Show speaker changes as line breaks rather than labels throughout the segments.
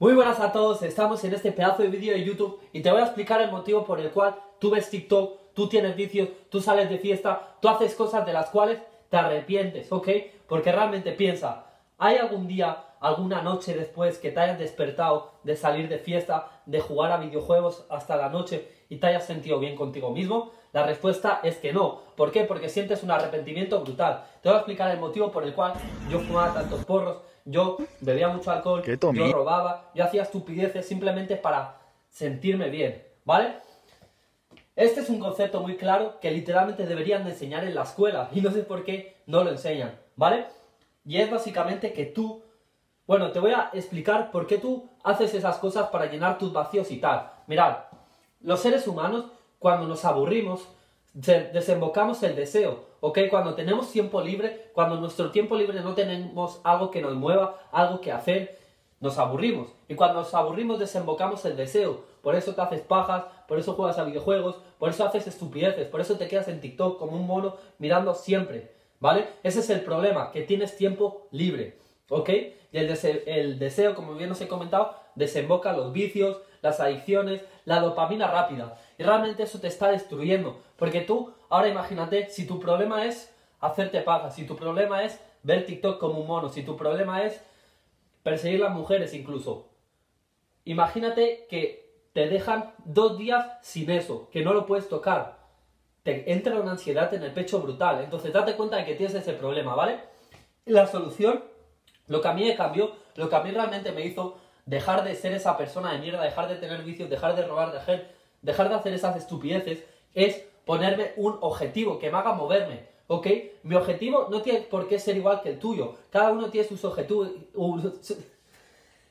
Muy buenas a todos, estamos en este pedazo de vídeo de YouTube y te voy a explicar el motivo por el cual tú ves TikTok, tú tienes vicios, tú sales de fiesta, tú haces cosas de las cuales te arrepientes, ¿ok? Porque realmente piensa, ¿hay algún día, alguna noche después que te hayas despertado de salir de fiesta, de jugar a videojuegos hasta la noche y te hayas sentido bien contigo mismo? La respuesta es que no. ¿Por qué? Porque sientes un arrepentimiento brutal. Te voy a explicar el motivo por el cual yo fumaba tantos porros, yo bebía mucho alcohol, yo robaba, yo hacía estupideces simplemente para sentirme bien, ¿vale? Este es un concepto muy claro que literalmente deberían de enseñar en la escuela y no sé por qué no lo enseñan, ¿vale? Y es básicamente que tú, bueno, te voy a explicar por qué tú haces esas cosas para llenar tus vacíos y tal. Mirad, los seres humanos cuando nos aburrimos desembocamos el deseo, ¿ok? Cuando tenemos tiempo libre, cuando nuestro tiempo libre no tenemos algo que nos mueva, algo que hacer, nos aburrimos. Y cuando nos aburrimos desembocamos el deseo. Por eso te haces pajas, por eso juegas a videojuegos, por eso haces estupideces, por eso te quedas en TikTok como un mono mirando siempre, ¿vale? Ese es el problema, que tienes tiempo libre, ¿ok? Y el, el deseo, como bien os he comentado, desemboca los vicios, las adicciones, la dopamina rápida. Y realmente eso te está destruyendo. Porque tú, ahora imagínate, si tu problema es hacerte paga, si tu problema es ver TikTok como un mono, si tu problema es perseguir las mujeres incluso. Imagínate que te dejan dos días sin eso, que no lo puedes tocar. Te entra una ansiedad en el pecho brutal. Entonces date cuenta de que tienes ese problema, ¿vale? la solución, lo que a mí me cambió, lo que a mí realmente me hizo dejar de ser esa persona de mierda, dejar de tener vicios, dejar de robar, dejar, dejar de hacer esas estupideces, es ponerme un objetivo que me haga moverme, ¿ok? Mi objetivo no tiene por qué ser igual que el tuyo. Cada uno tiene sus objetivos.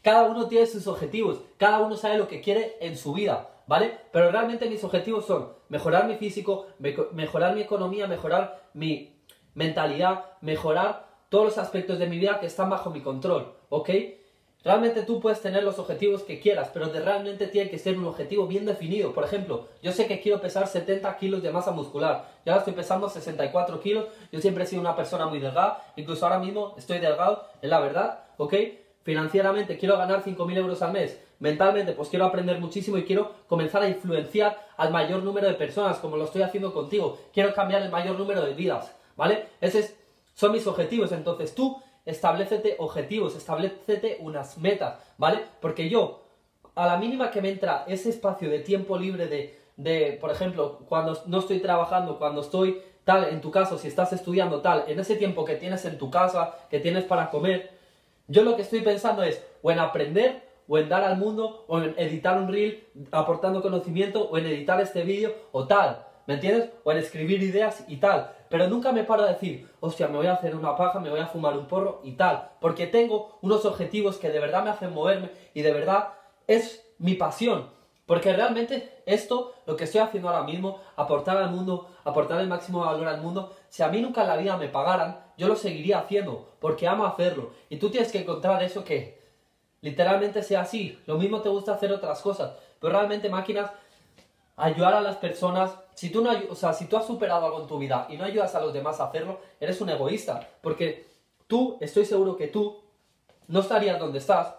Cada uno tiene sus objetivos. Cada uno sabe lo que quiere en su vida, ¿vale? Pero realmente mis objetivos son mejorar mi físico, mejorar mi economía, mejorar mi mentalidad, mejorar todos los aspectos de mi vida que están bajo mi control, ¿ok? Realmente tú puedes tener los objetivos que quieras, pero de realmente tiene que ser un objetivo bien definido. Por ejemplo, yo sé que quiero pesar 70 kilos de masa muscular. Ya estoy pesando 64 kilos. Yo siempre he sido una persona muy delgada. Incluso ahora mismo estoy delgado, es la verdad, ¿ok? Financieramente quiero ganar 5.000 euros al mes. Mentalmente pues quiero aprender muchísimo y quiero comenzar a influenciar al mayor número de personas, como lo estoy haciendo contigo. Quiero cambiar el mayor número de vidas, ¿vale? Esos son mis objetivos. Entonces tú establecete objetivos, establecete unas metas, ¿vale? Porque yo, a la mínima que me entra ese espacio de tiempo libre de, de, por ejemplo, cuando no estoy trabajando, cuando estoy tal, en tu caso, si estás estudiando tal, en ese tiempo que tienes en tu casa, que tienes para comer, yo lo que estoy pensando es o en aprender, o en dar al mundo, o en editar un reel aportando conocimiento, o en editar este vídeo, o tal. ¿Me entiendes? O en escribir ideas y tal. Pero nunca me paro a decir, hostia, me voy a hacer una paja, me voy a fumar un porro y tal. Porque tengo unos objetivos que de verdad me hacen moverme y de verdad es mi pasión. Porque realmente esto, lo que estoy haciendo ahora mismo, aportar al mundo, aportar el máximo valor al mundo, si a mí nunca en la vida me pagaran, yo lo seguiría haciendo, porque amo hacerlo. Y tú tienes que encontrar eso que literalmente sea así. Lo mismo te gusta hacer otras cosas, pero realmente máquinas ayudar a las personas. Si tú, no, o sea, si tú has superado algo en tu vida y no ayudas a los demás a hacerlo, eres un egoísta. Porque tú, estoy seguro que tú no estarías donde estás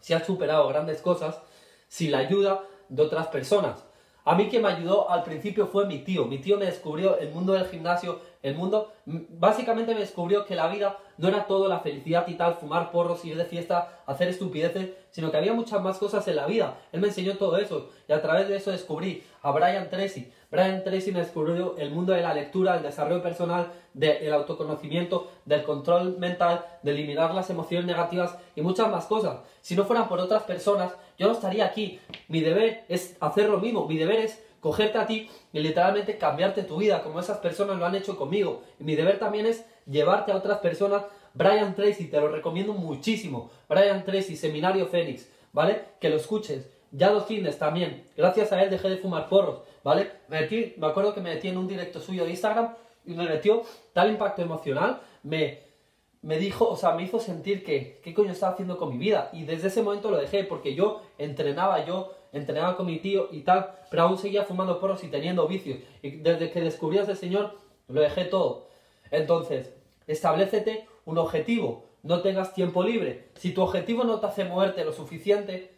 si has superado grandes cosas sin la ayuda de otras personas. A mí que me ayudó al principio fue mi tío. Mi tío me descubrió el mundo del gimnasio, el mundo... Básicamente me descubrió que la vida no era todo la felicidad y tal, fumar porros, ir de fiesta, hacer estupideces, sino que había muchas más cosas en la vida. Él me enseñó todo eso y a través de eso descubrí a Brian Tracy. Brian Tracy me descubrió el mundo de la lectura, el desarrollo personal, del autoconocimiento, del control mental, de eliminar las emociones negativas y muchas más cosas. Si no fueran por otras personas, yo no estaría aquí. Mi deber es hacer lo mismo. Mi deber es cogerte a ti y literalmente cambiarte tu vida, como esas personas lo han hecho conmigo. Y mi deber también es llevarte a otras personas. Brian Tracy, te lo recomiendo muchísimo. Brian Tracy, Seminario Fénix, ¿vale? Que lo escuches. Ya los fines también. Gracias a él dejé de fumar porros, ¿vale? Me, me acuerdo que me metí en un directo suyo de Instagram y me metió tal impacto emocional. Me, me dijo, o sea, me hizo sentir que, ¿qué coño estaba haciendo con mi vida? Y desde ese momento lo dejé, porque yo entrenaba, yo entrenaba con mi tío y tal, pero aún seguía fumando porros y teniendo vicios. Y desde que descubrí a ese señor, lo dejé todo. Entonces, establecete un objetivo. no tengas tiempo libre. Si tu objetivo no te hace moverte lo suficiente,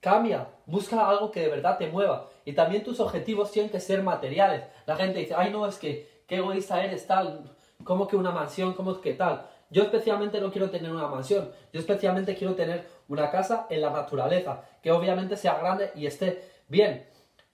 cambia, busca algo que de verdad te mueva. Y también tus objetivos tienen que ser materiales. La gente dice, ay no, es que qué egoísta eres tal, como que una mansión, como que tal. Yo especialmente no quiero tener una mansión, yo especialmente quiero tener una casa en la naturaleza, que obviamente sea grande y esté bien,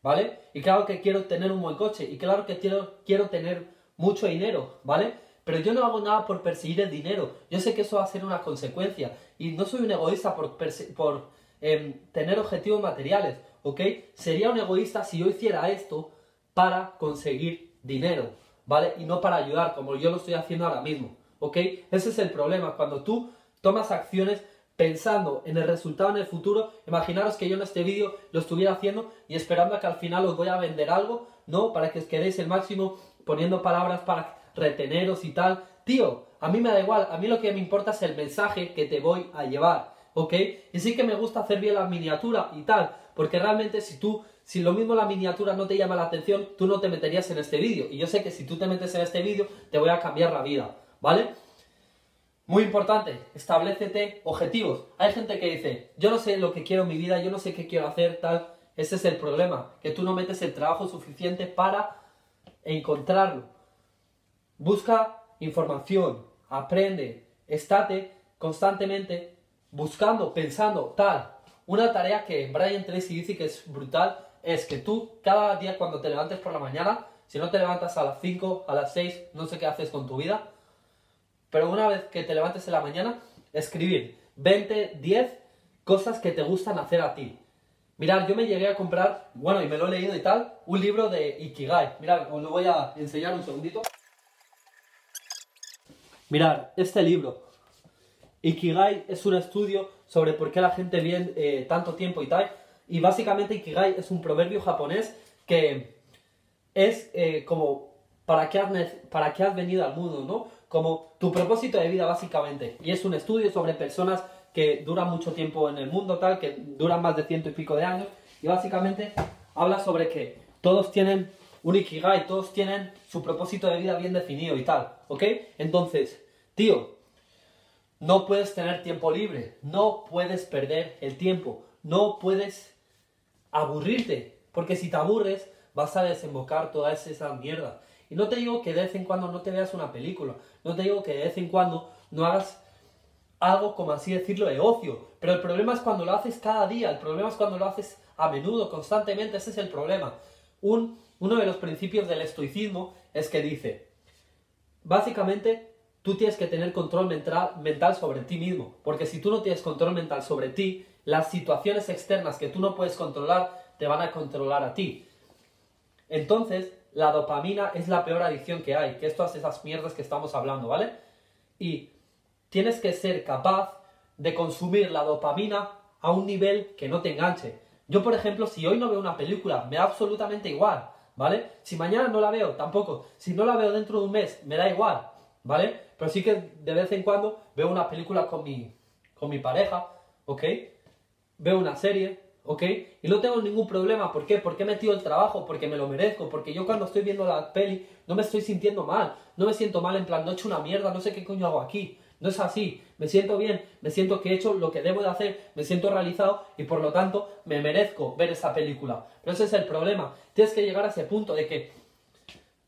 ¿vale? Y claro que quiero tener un buen coche, y claro que quiero, quiero tener mucho dinero, ¿vale? Pero yo no hago nada por perseguir el dinero, yo sé que eso va a ser una consecuencia, y no soy un egoísta por, por em, tener objetivos materiales, ¿ok? Sería un egoísta si yo hiciera esto para conseguir dinero, ¿vale? Y no para ayudar, como yo lo estoy haciendo ahora mismo. ¿Ok? Ese es el problema, cuando tú tomas acciones pensando en el resultado en el futuro, imaginaros que yo en este vídeo lo estuviera haciendo y esperando a que al final os voy a vender algo, ¿no? Para que os quedéis el máximo poniendo palabras para reteneros y tal. Tío, a mí me da igual, a mí lo que me importa es el mensaje que te voy a llevar, ¿ok? Y sí que me gusta hacer bien la miniatura y tal, porque realmente si tú, si lo mismo la miniatura no te llama la atención, tú no te meterías en este vídeo. Y yo sé que si tú te metes en este vídeo, te voy a cambiar la vida. ¿Vale? Muy importante, establecete objetivos. Hay gente que dice, yo no sé lo que quiero en mi vida, yo no sé qué quiero hacer, tal. Ese es el problema, que tú no metes el trabajo suficiente para encontrarlo. Busca información, aprende, estate constantemente buscando, pensando, tal. Una tarea que Brian Tracy dice que es brutal es que tú cada día cuando te levantes por la mañana, si no te levantas a las 5, a las 6, no sé qué haces con tu vida, pero una vez que te levantes en la mañana, escribir 20, 10 cosas que te gustan hacer a ti. Mirad, yo me llegué a comprar, bueno, y me lo he leído y tal, un libro de Ikigai. Mirad, os lo voy a enseñar un segundito. Mirad, este libro. Ikigai es un estudio sobre por qué la gente vive eh, tanto tiempo y tal. Y básicamente Ikigai es un proverbio japonés que es eh, como para qué, has, para qué has venido al mundo, ¿no? Como tu propósito de vida básicamente. Y es un estudio sobre personas que duran mucho tiempo en el mundo, tal, que duran más de ciento y pico de años. Y básicamente habla sobre que todos tienen un ikigai, todos tienen su propósito de vida bien definido y tal, ¿ok? Entonces, tío, no puedes tener tiempo libre, no puedes perder el tiempo, no puedes aburrirte, porque si te aburres vas a desembocar toda esa mierda. Y no te digo que de vez en cuando no te veas una película, no te digo que de vez en cuando no hagas algo, como así decirlo, de ocio. Pero el problema es cuando lo haces cada día, el problema es cuando lo haces a menudo, constantemente, ese es el problema. Un, uno de los principios del estoicismo es que dice, básicamente, tú tienes que tener control mental, mental sobre ti mismo, porque si tú no tienes control mental sobre ti, las situaciones externas que tú no puedes controlar te van a controlar a ti. Entonces, la dopamina es la peor adicción que hay, que es todas esas mierdas que estamos hablando, ¿vale? Y tienes que ser capaz de consumir la dopamina a un nivel que no te enganche. Yo, por ejemplo, si hoy no veo una película, me da absolutamente igual, ¿vale? Si mañana no la veo, tampoco. Si no la veo dentro de un mes, me da igual, ¿vale? Pero sí que de vez en cuando veo una película con mi, con mi pareja, ¿ok? Veo una serie, ¿ok? Y no tengo ningún problema, ¿por qué? Porque he metido el trabajo, porque me lo merezco, porque yo cuando estoy viendo la peli no me estoy sintiendo mal, no me siento mal en plan, no he hecho una mierda, no sé qué coño hago aquí, no es así, me siento bien, me siento que he hecho lo que debo de hacer, me siento realizado y por lo tanto me merezco ver esa película. Pero ese es el problema, tienes que llegar a ese punto de que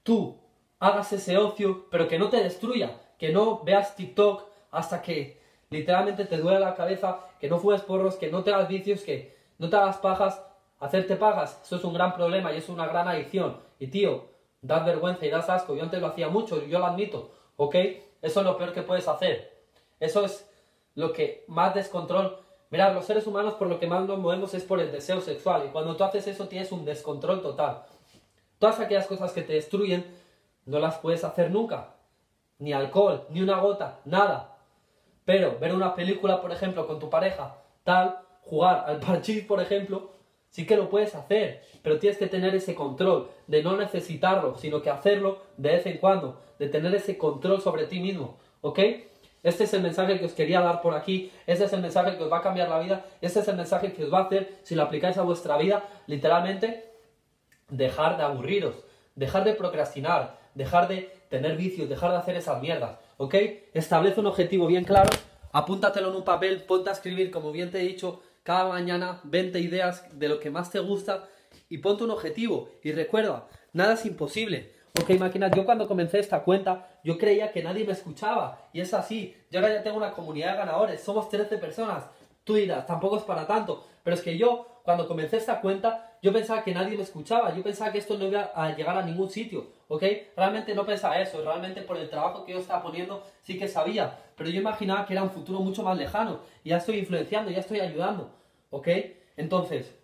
tú hagas ese ocio, pero que no te destruya, que no veas TikTok hasta que literalmente te duele la cabeza, que no fumes porros, que no te hagas vicios, que no te hagas pajas, hacerte pagas, eso es un gran problema y es una gran adicción. Y tío, das vergüenza y das asco. Yo antes lo hacía mucho, yo lo admito, ¿ok? Eso es lo peor que puedes hacer. Eso es lo que más descontrol. Mirad, los seres humanos por lo que más nos movemos es por el deseo sexual. Y cuando tú haces eso tienes un descontrol total. Todas aquellas cosas que te destruyen no las puedes hacer nunca. Ni alcohol, ni una gota, nada. Pero ver una película, por ejemplo, con tu pareja, tal, jugar al parchís, por ejemplo, sí que lo puedes hacer, pero tienes que tener ese control de no necesitarlo, sino que hacerlo de vez en cuando, de tener ese control sobre ti mismo, ¿ok? Este es el mensaje que os quería dar por aquí, este es el mensaje que os va a cambiar la vida, este es el mensaje que os va a hacer, si lo aplicáis a vuestra vida, literalmente, dejar de aburriros, dejar de procrastinar, dejar de tener vicios, dejar de hacer esas mierdas, ¿ok? Establece un objetivo bien claro, apúntatelo en un papel, ponte a escribir, como bien te he dicho, cada mañana 20 ideas de lo que más te gusta y ponte un objetivo. Y recuerda, nada es imposible. Ok, máquinas, yo cuando comencé esta cuenta, yo creía que nadie me escuchaba. Y es así. Yo ahora ya tengo una comunidad de ganadores. Somos 13 personas. Tú dirás, tampoco es para tanto. Pero es que yo, cuando comencé esta cuenta, yo pensaba que nadie me escuchaba. Yo pensaba que esto no iba a llegar a ningún sitio. ¿Ok? Realmente no pensaba eso. Realmente por el trabajo que yo estaba poniendo, sí que sabía. Pero yo imaginaba que era un futuro mucho más lejano. Y ya estoy influenciando, ya estoy ayudando. ¿Ok? Entonces,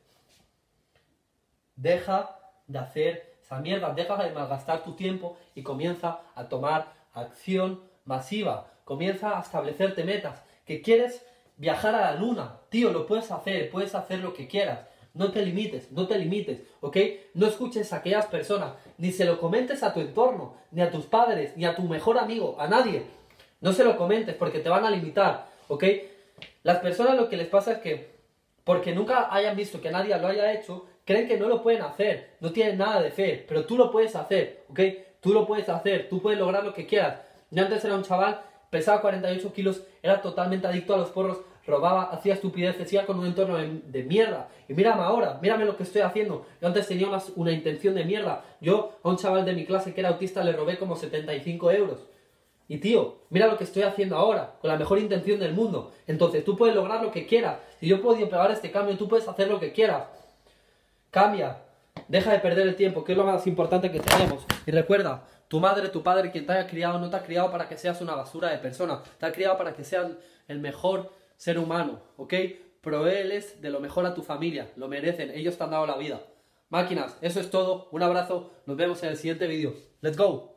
deja de hacer esa mierda, deja de malgastar tu tiempo y comienza a tomar acción masiva. Comienza a establecerte metas. Que quieres viajar a la luna, tío, lo puedes hacer, puedes hacer lo que quieras. No te limites, no te limites, ¿ok? No escuches a aquellas personas, ni se lo comentes a tu entorno, ni a tus padres, ni a tu mejor amigo, a nadie. No se lo comentes porque te van a limitar, ¿ok? Las personas lo que les pasa es que, porque nunca hayan visto que nadie lo haya hecho, creen que no lo pueden hacer, no tienen nada de fe, pero tú lo puedes hacer, ¿ok? Tú lo puedes hacer, tú puedes lograr lo que quieras. Yo antes era un chaval, pesaba 48 kilos, era totalmente adicto a los porros, robaba, hacía estupideces, iba con un entorno de, mierda. Y mírame ahora, mírame lo que estoy haciendo. Yo antes tenía una, una, intención de mierda. Yo a un chaval de mi clase que era autista le robé como 75 euros. Y tío, mira lo que estoy haciendo ahora, con la mejor intención del mundo. Entonces tú puedes lograr lo que quieras. Si yo puedo pegar este cambio, tú puedes hacer lo que quieras. Cambia. Deja de perder el tiempo, que es lo más importante que tenemos. Y recuerda, tu madre, tu padre, quien te haya criado, no te ha criado para que seas una basura de persona. Te ha criado para que seas el mejor ser humano, ¿ok? Proveeles de lo mejor a tu familia. Lo merecen. Ellos te han dado la vida. Máquinas, eso es todo. Un abrazo. Nos vemos en el siguiente vídeo. Let's go.